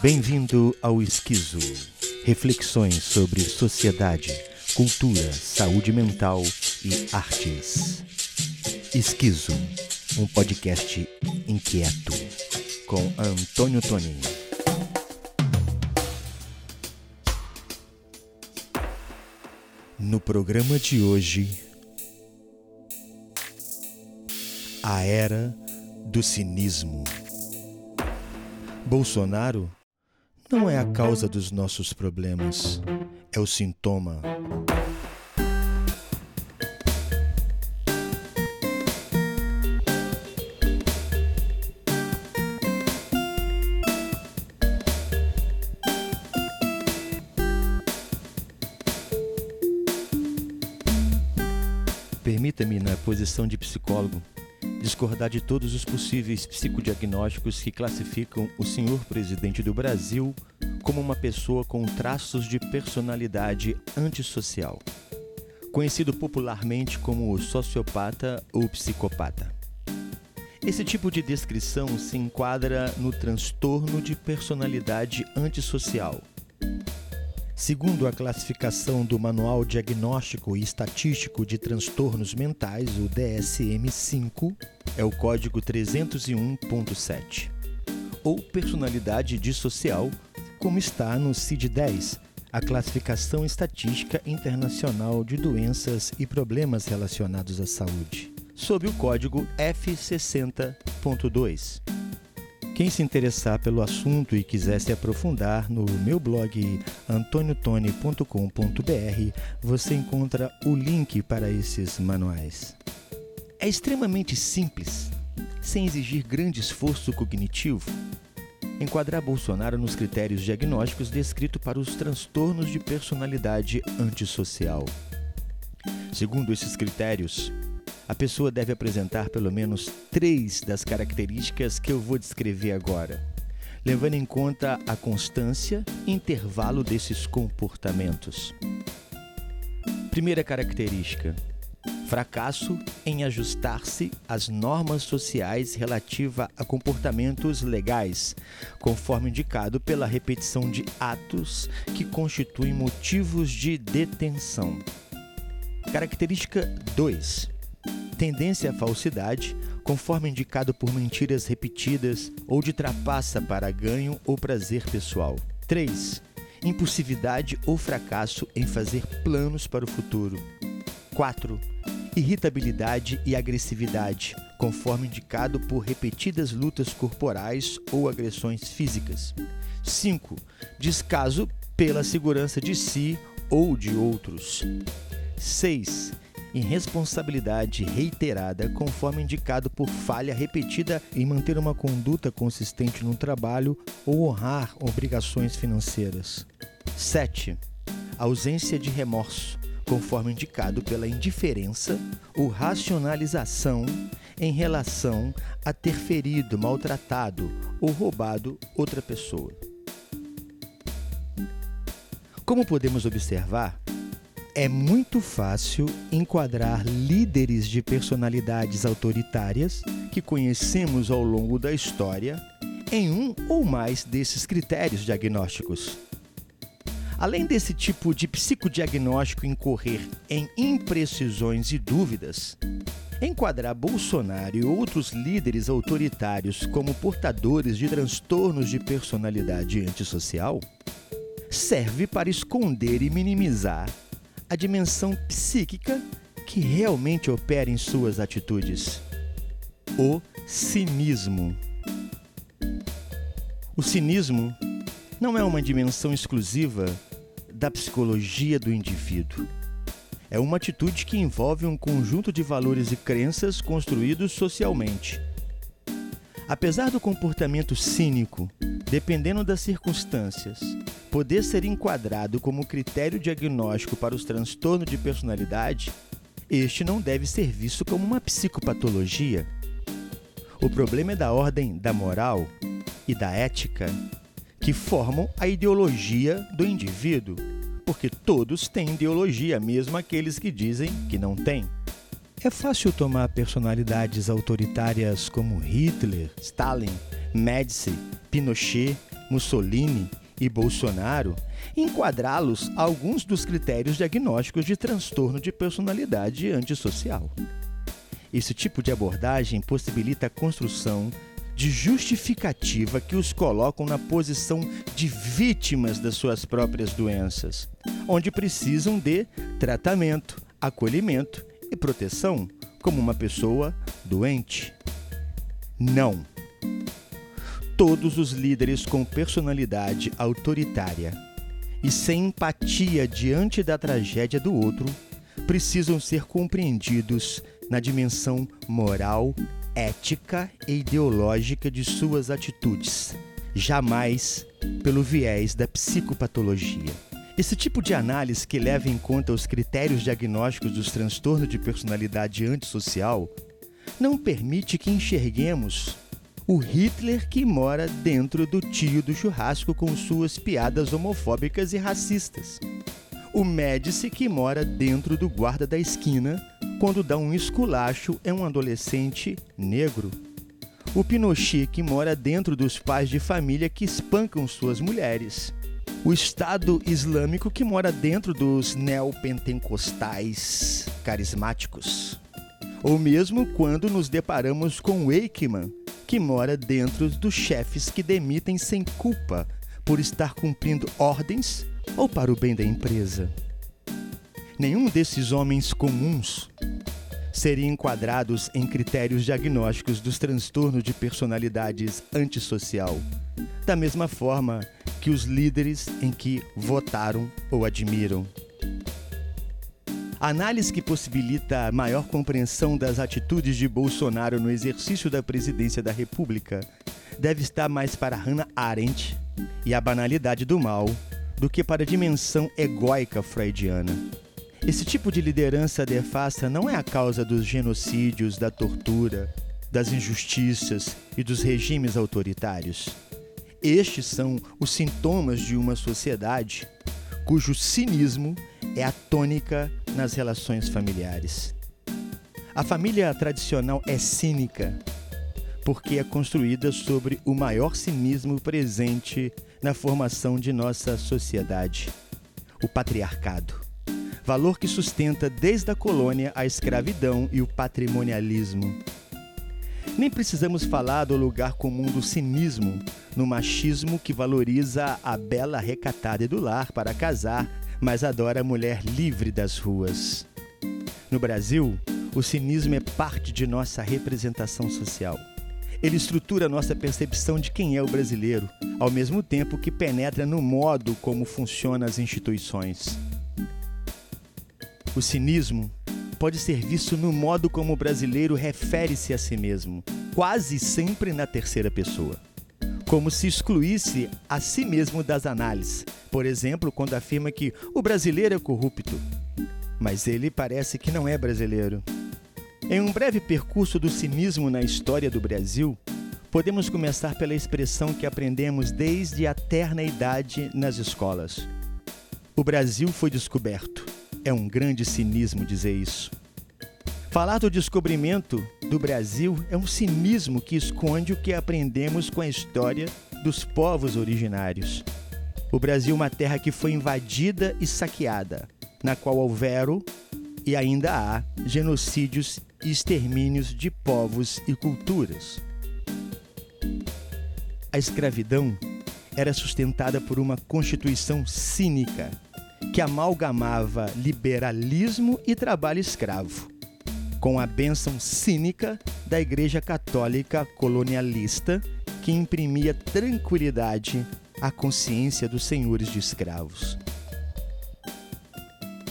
Bem-vindo ao Esquizo. Reflexões sobre sociedade, cultura, saúde mental e artes. Esquizo, um podcast inquieto com Antônio Toni. No programa de hoje, a era do cinismo. Bolsonaro não é a causa dos nossos problemas, é o sintoma. Permita-me, na posição de psicólogo, discordar de todos os possíveis psicodiagnósticos que classificam o senhor presidente do Brasil como uma pessoa com traços de personalidade antissocial, conhecido popularmente como sociopata ou psicopata. Esse tipo de descrição se enquadra no transtorno de personalidade antissocial Segundo a classificação do Manual Diagnóstico e Estatístico de Transtornos Mentais, o DSM-5, é o código 301.7, ou personalidade dissocial, como está no CID-10, a Classificação Estatística Internacional de Doenças e Problemas Relacionados à Saúde, sob o código F60.2. Quem se interessar pelo assunto e quiser se aprofundar, no meu blog antoniotone.com.br você encontra o link para esses manuais. É extremamente simples, sem exigir grande esforço cognitivo, enquadrar Bolsonaro nos critérios diagnósticos descritos para os transtornos de personalidade antissocial. Segundo esses critérios, a pessoa deve apresentar pelo menos três das características que eu vou descrever agora, levando em conta a constância e intervalo desses comportamentos. Primeira característica: fracasso em ajustar-se às normas sociais relativa a comportamentos legais, conforme indicado pela repetição de atos que constituem motivos de detenção. Característica 2 tendência à falsidade, conforme indicado por mentiras repetidas ou de trapaça para ganho ou prazer pessoal. 3. Impulsividade ou fracasso em fazer planos para o futuro. 4. Irritabilidade e agressividade, conforme indicado por repetidas lutas corporais ou agressões físicas. 5. Descaso pela segurança de si ou de outros. 6 irresponsabilidade reiterada, conforme indicado por falha repetida em manter uma conduta consistente no trabalho ou honrar obrigações financeiras. 7. Ausência de remorso, conforme indicado pela indiferença ou racionalização em relação a ter ferido, maltratado ou roubado outra pessoa. Como podemos observar, é muito fácil enquadrar líderes de personalidades autoritárias que conhecemos ao longo da história em um ou mais desses critérios diagnósticos. Além desse tipo de psicodiagnóstico incorrer em imprecisões e dúvidas, enquadrar Bolsonaro e outros líderes autoritários como portadores de transtornos de personalidade antissocial serve para esconder e minimizar a dimensão psíquica que realmente opera em suas atitudes. O cinismo. O cinismo não é uma dimensão exclusiva da psicologia do indivíduo. É uma atitude que envolve um conjunto de valores e crenças construídos socialmente. Apesar do comportamento cínico, dependendo das circunstâncias, poder ser enquadrado como critério diagnóstico para os transtornos de personalidade, este não deve ser visto como uma psicopatologia. O problema é da ordem da moral e da ética que formam a ideologia do indivíduo, porque todos têm ideologia, mesmo aqueles que dizem que não têm. É fácil tomar personalidades autoritárias como Hitler, Stalin, Médici, Pinochet Mussolini e Bolsonaro, enquadrá-los a alguns dos critérios diagnósticos de transtorno de personalidade antissocial. Esse tipo de abordagem possibilita a construção de justificativa que os colocam na posição de vítimas das suas próprias doenças, onde precisam de tratamento, acolhimento e proteção, como uma pessoa doente. Não. Todos os líderes com personalidade autoritária e sem empatia diante da tragédia do outro precisam ser compreendidos na dimensão moral, ética e ideológica de suas atitudes, jamais pelo viés da psicopatologia. Esse tipo de análise que leva em conta os critérios diagnósticos dos transtornos de personalidade antissocial não permite que enxerguemos o Hitler que mora dentro do tio do churrasco com suas piadas homofóbicas e racistas. O Médici que mora dentro do guarda da esquina quando dá um esculacho é um adolescente negro. O Pinochet que mora dentro dos pais de família que espancam suas mulheres. O Estado Islâmico que mora dentro dos neopentecostais carismáticos. Ou mesmo quando nos deparamos com o Eichmann, que mora dentro dos chefes que demitem sem culpa por estar cumprindo ordens ou para o bem da empresa. Nenhum desses homens comuns seriam enquadrados em critérios diagnósticos dos transtornos de personalidades antissocial, da mesma forma que os líderes em que votaram ou admiram. Análise que possibilita a maior compreensão das atitudes de Bolsonaro no exercício da presidência da República deve estar mais para Hannah Arendt e a banalidade do mal do que para a dimensão egóica freudiana. Esse tipo de liderança defasta não é a causa dos genocídios, da tortura, das injustiças e dos regimes autoritários. Estes são os sintomas de uma sociedade cujo cinismo é a tônica nas relações familiares. A família tradicional é cínica porque é construída sobre o maior cinismo presente na formação de nossa sociedade: o patriarcado. Valor que sustenta desde a colônia a escravidão e o patrimonialismo. Nem precisamos falar do lugar comum do cinismo, no machismo que valoriza a bela recatada do lar para casar mas adora a mulher livre das ruas. No Brasil, o cinismo é parte de nossa representação social. Ele estrutura nossa percepção de quem é o brasileiro, ao mesmo tempo que penetra no modo como funcionam as instituições. O cinismo pode ser visto no modo como o brasileiro refere-se a si mesmo, quase sempre na terceira pessoa como se excluísse a si mesmo das análises. Por exemplo, quando afirma que o brasileiro é corrupto, mas ele parece que não é brasileiro. Em um breve percurso do cinismo na história do Brasil, podemos começar pela expressão que aprendemos desde a terna idade nas escolas. O Brasil foi descoberto. É um grande cinismo dizer isso. Falar do descobrimento do Brasil é um cinismo que esconde o que aprendemos com a história dos povos originários. O Brasil é uma terra que foi invadida e saqueada, na qual houveram e ainda há genocídios e extermínios de povos e culturas. A escravidão era sustentada por uma constituição cínica que amalgamava liberalismo e trabalho escravo com a bênção cínica da Igreja Católica colonialista que imprimia tranquilidade à consciência dos senhores de escravos.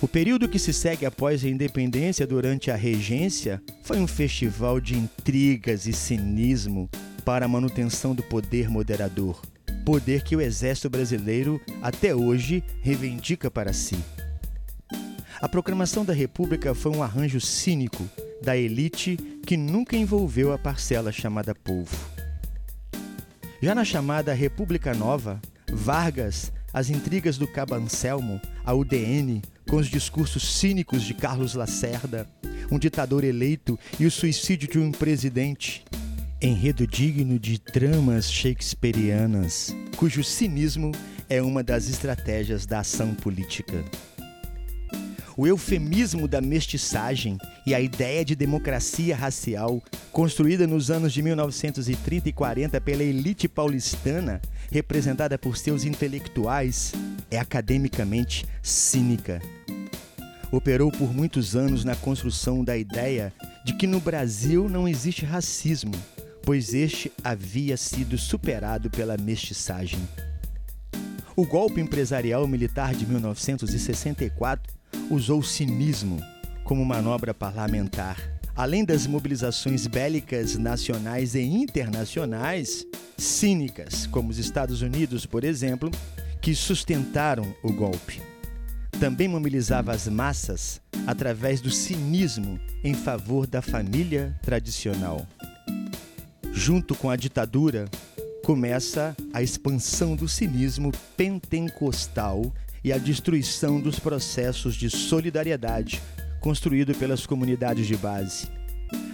O período que se segue após a independência durante a regência foi um festival de intrigas e cinismo para a manutenção do poder moderador, poder que o exército brasileiro até hoje reivindica para si. A proclamação da República foi um arranjo cínico da elite que nunca envolveu a parcela chamada povo. Já na chamada República Nova, Vargas, as intrigas do Cabo Anselmo, a UDN, com os discursos cínicos de Carlos Lacerda, um ditador eleito e o suicídio de um presidente. Enredo digno de tramas shakespearianas. cujo cinismo é uma das estratégias da ação política. O eufemismo da mestiçagem e a ideia de democracia racial, construída nos anos de 1930 e 40 pela elite paulistana, representada por seus intelectuais, é academicamente cínica. Operou por muitos anos na construção da ideia de que no Brasil não existe racismo, pois este havia sido superado pela mestiçagem. O golpe empresarial militar de 1964 usou o cinismo como manobra parlamentar. Além das mobilizações bélicas nacionais e internacionais, cínicas, como os Estados Unidos, por exemplo, que sustentaram o golpe. Também mobilizava as massas através do cinismo em favor da família tradicional. Junto com a ditadura, começa a expansão do cinismo pentecostal e a destruição dos processos de solidariedade construído pelas comunidades de base.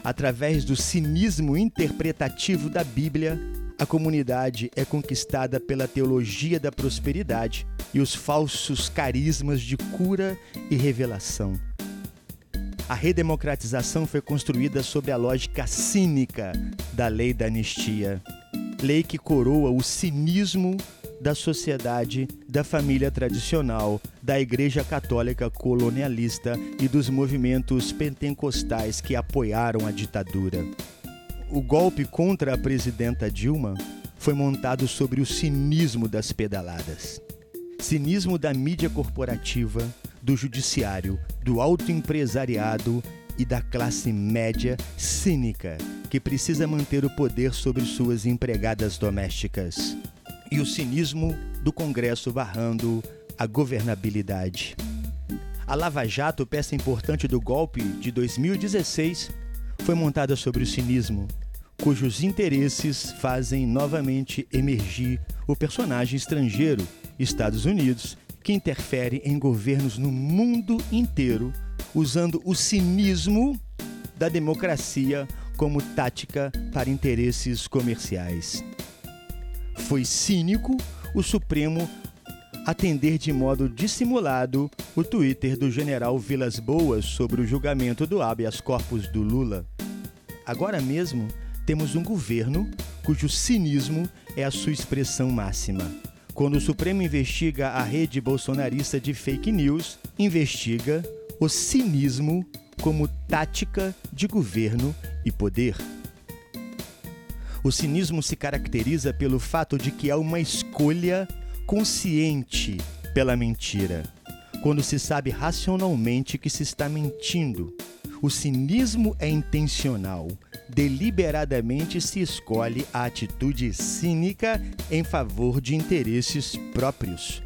Através do cinismo interpretativo da Bíblia, a comunidade é conquistada pela teologia da prosperidade e os falsos carismas de cura e revelação. A redemocratização foi construída sob a lógica cínica da lei da anistia, lei que coroa o cinismo da sociedade, da família tradicional, da Igreja Católica colonialista e dos movimentos pentecostais que apoiaram a ditadura. O golpe contra a presidenta Dilma foi montado sobre o cinismo das pedaladas. Cinismo da mídia corporativa, do judiciário, do autoempresariado e da classe média cínica que precisa manter o poder sobre suas empregadas domésticas e o cinismo do Congresso barrando a governabilidade. A Lava Jato, peça importante do golpe de 2016, foi montada sobre o cinismo, cujos interesses fazem novamente emergir o personagem estrangeiro, Estados Unidos, que interfere em governos no mundo inteiro, usando o cinismo da democracia como tática para interesses comerciais. Foi cínico o Supremo atender de modo dissimulado o Twitter do general Vilas Boas sobre o julgamento do habeas corpus do Lula. Agora mesmo, temos um governo cujo cinismo é a sua expressão máxima. Quando o Supremo investiga a rede bolsonarista de fake news, investiga o cinismo como tática de governo e poder. O cinismo se caracteriza pelo fato de que há uma escolha consciente pela mentira, quando se sabe racionalmente que se está mentindo. O cinismo é intencional. Deliberadamente se escolhe a atitude cínica em favor de interesses próprios.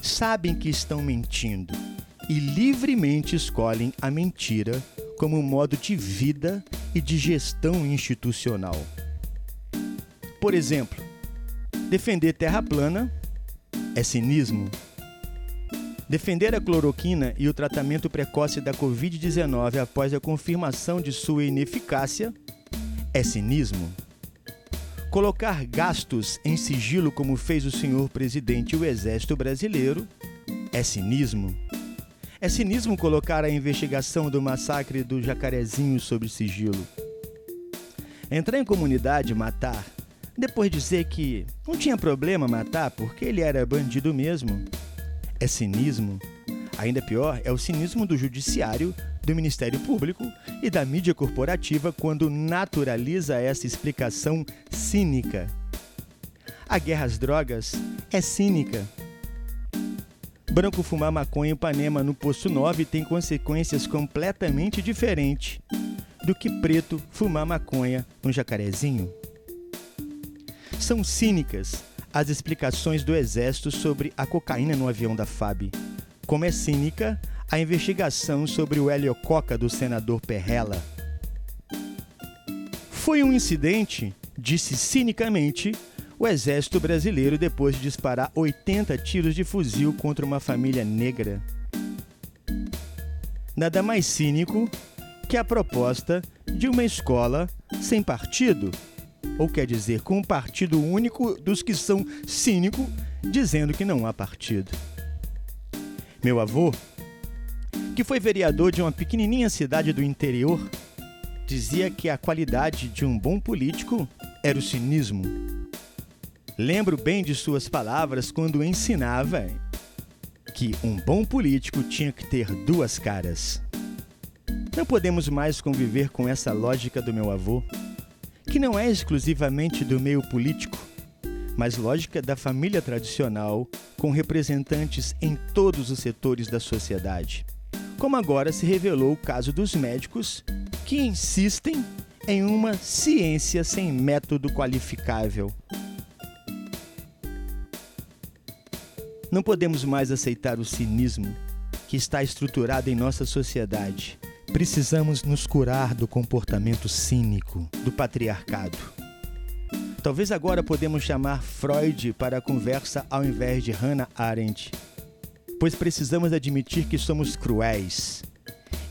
Sabem que estão mentindo e livremente escolhem a mentira como modo de vida e de gestão institucional. Por exemplo, defender terra plana é cinismo. Defender a cloroquina e o tratamento precoce da Covid-19 após a confirmação de sua ineficácia é cinismo. Colocar gastos em sigilo, como fez o senhor presidente e o Exército Brasileiro, é cinismo. É cinismo colocar a investigação do massacre do Jacarezinho sob sigilo. Entrar em comunidade e matar depois dizer que não tinha problema matar porque ele era bandido mesmo. É cinismo. Ainda pior é o cinismo do judiciário, do Ministério Público e da mídia corporativa quando naturaliza essa explicação cínica. A guerra às drogas é cínica. Branco fumar maconha em Ipanema no Poço 9 tem consequências completamente diferentes do que preto fumar maconha no Jacarezinho. São cínicas as explicações do Exército sobre a cocaína no avião da FAB. Como é cínica a investigação sobre o heliococa do senador Perrella. Foi um incidente, disse cinicamente o Exército Brasileiro depois de disparar 80 tiros de fuzil contra uma família negra. Nada mais cínico que a proposta de uma escola sem partido ou quer dizer, com um partido único dos que são cínicos, dizendo que não há partido. Meu avô, que foi vereador de uma pequenininha cidade do interior, dizia que a qualidade de um bom político era o cinismo. Lembro bem de suas palavras quando ensinava que um bom político tinha que ter duas caras. Não podemos mais conviver com essa lógica do meu avô, que não é exclusivamente do meio político, mas lógica da família tradicional, com representantes em todos os setores da sociedade. Como agora se revelou o caso dos médicos que insistem em uma ciência sem método qualificável. Não podemos mais aceitar o cinismo que está estruturado em nossa sociedade Precisamos nos curar do comportamento cínico do patriarcado. Talvez agora podemos chamar Freud para a conversa ao invés de Hannah Arendt, pois precisamos admitir que somos cruéis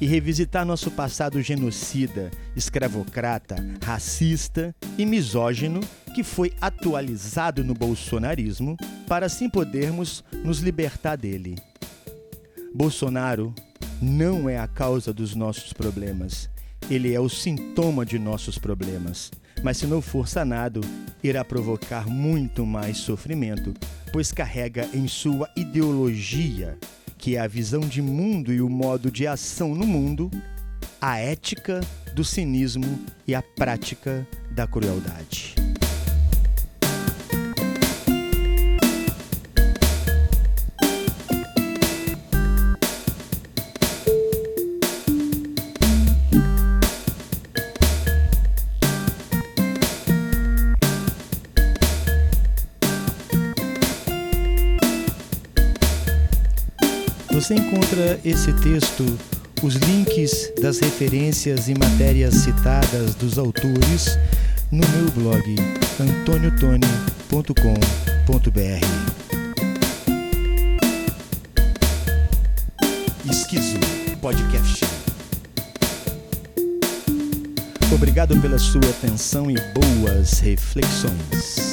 e revisitar nosso passado genocida, escravocrata, racista e misógino que foi atualizado no bolsonarismo para assim podermos nos libertar dele. Bolsonaro não é a causa dos nossos problemas. Ele é o sintoma de nossos problemas. Mas se não for sanado, irá provocar muito mais sofrimento, pois carrega em sua ideologia, que é a visão de mundo e o modo de ação no mundo, a ética do cinismo e a prática da crueldade. Você encontra esse texto, os links das referências e matérias citadas dos autores no meu blog antoniotone.com.br. Esquizo Podcast. Obrigado pela sua atenção e boas reflexões.